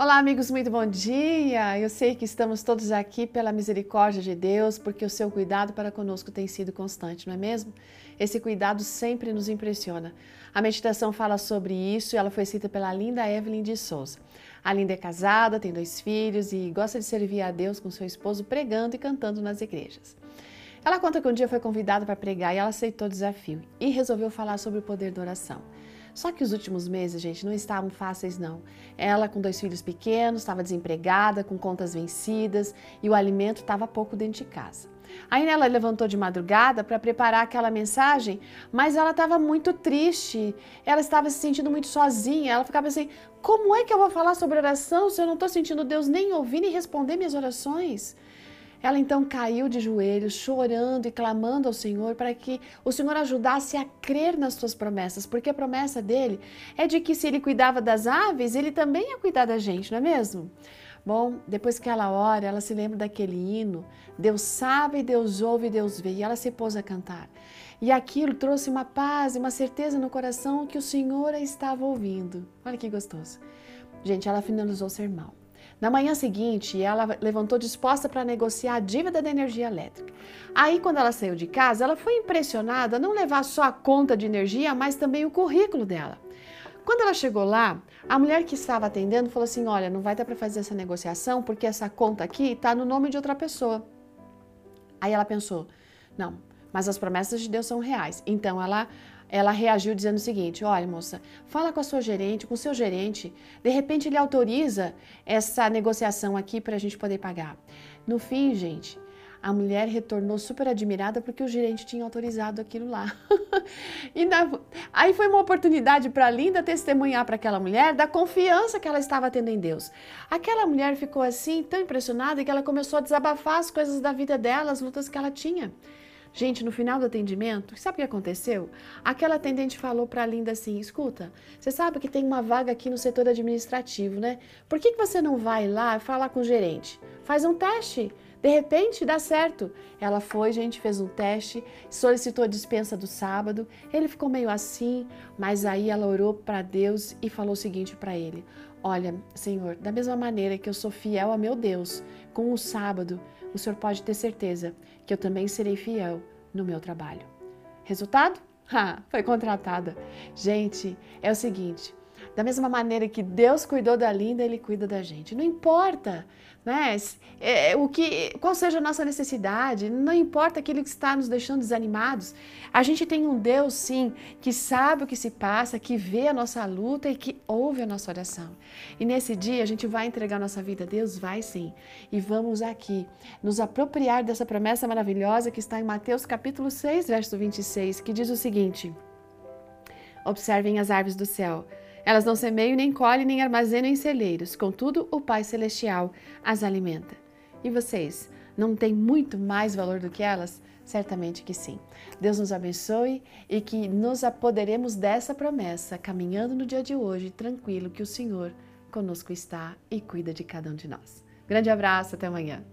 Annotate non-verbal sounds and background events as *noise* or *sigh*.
Olá, amigos, muito bom dia! Eu sei que estamos todos aqui pela misericórdia de Deus, porque o seu cuidado para conosco tem sido constante, não é mesmo? Esse cuidado sempre nos impressiona. A meditação fala sobre isso e ela foi escrita pela linda Evelyn de Souza. A Linda é casada, tem dois filhos e gosta de servir a Deus com seu esposo pregando e cantando nas igrejas. Ela conta que um dia foi convidada para pregar e ela aceitou o desafio e resolveu falar sobre o poder da oração. Só que os últimos meses, gente, não estavam fáceis, não. Ela, com dois filhos pequenos, estava desempregada, com contas vencidas e o alimento estava pouco dentro de casa. Aí ela levantou de madrugada para preparar aquela mensagem, mas ela estava muito triste, ela estava se sentindo muito sozinha. Ela ficava assim: como é que eu vou falar sobre oração se eu não estou sentindo Deus nem ouvir nem responder minhas orações? Ela então caiu de joelhos, chorando e clamando ao Senhor para que o Senhor ajudasse a crer nas suas promessas, porque a promessa dele é de que se ele cuidava das aves, ele também ia cuidar da gente, não é mesmo? Bom, depois que ela ora, ela se lembra daquele hino, Deus sabe, Deus ouve, Deus vê, e ela se pôs a cantar. E aquilo trouxe uma paz e uma certeza no coração que o Senhor a estava ouvindo. Olha que gostoso. Gente, ela finalizou o sermão. Na manhã seguinte, ela levantou disposta para negociar a dívida da energia elétrica. Aí, quando ela saiu de casa, ela foi impressionada não levar só a conta de energia, mas também o currículo dela. Quando ela chegou lá, a mulher que estava atendendo falou assim: Olha, não vai dar para fazer essa negociação porque essa conta aqui está no nome de outra pessoa. Aí ela pensou: Não, mas as promessas de Deus são reais. Então ela ela reagiu dizendo o seguinte: Olha, moça, fala com a sua gerente, com o seu gerente. De repente ele autoriza essa negociação aqui para a gente poder pagar. No fim, gente, a mulher retornou super admirada porque o gerente tinha autorizado aquilo lá. *laughs* e na... aí foi uma oportunidade para Linda testemunhar para aquela mulher da confiança que ela estava tendo em Deus. Aquela mulher ficou assim tão impressionada que ela começou a desabafar as coisas da vida dela, as lutas que ela tinha. Gente, no final do atendimento, sabe o que aconteceu? Aquela atendente falou para a Linda assim: escuta, você sabe que tem uma vaga aqui no setor administrativo, né? Por que, que você não vai lá falar com o gerente? Faz um teste. De repente dá certo. Ela foi, gente, fez um teste, solicitou a dispensa do sábado. Ele ficou meio assim, mas aí ela orou para Deus e falou o seguinte para ele: Olha, Senhor, da mesma maneira que eu sou fiel a meu Deus com o sábado, o Senhor pode ter certeza que eu também serei fiel no meu trabalho. Resultado? *laughs* Ah, foi contratada. Gente, é o seguinte: da mesma maneira que Deus cuidou da Linda, Ele cuida da gente. Não importa né, é, o que, qual seja a nossa necessidade, não importa aquilo que está nos deixando desanimados. A gente tem um Deus, sim, que sabe o que se passa, que vê a nossa luta e que ouve a nossa oração. E nesse dia a gente vai entregar nossa vida Deus? Vai sim. E vamos aqui nos apropriar dessa promessa maravilhosa que está em Mateus capítulo 6, verso 26, que diz o seguinte: Observem as árvores do céu elas não semeiam, nem colhem, nem armazenam em celeiros, contudo, o Pai Celestial as alimenta. E vocês, não têm muito mais valor do que elas? Certamente que sim. Deus nos abençoe e que nos apoderemos dessa promessa, caminhando no dia de hoje, tranquilo que o Senhor conosco está e cuida de cada um de nós. Grande abraço, até amanhã.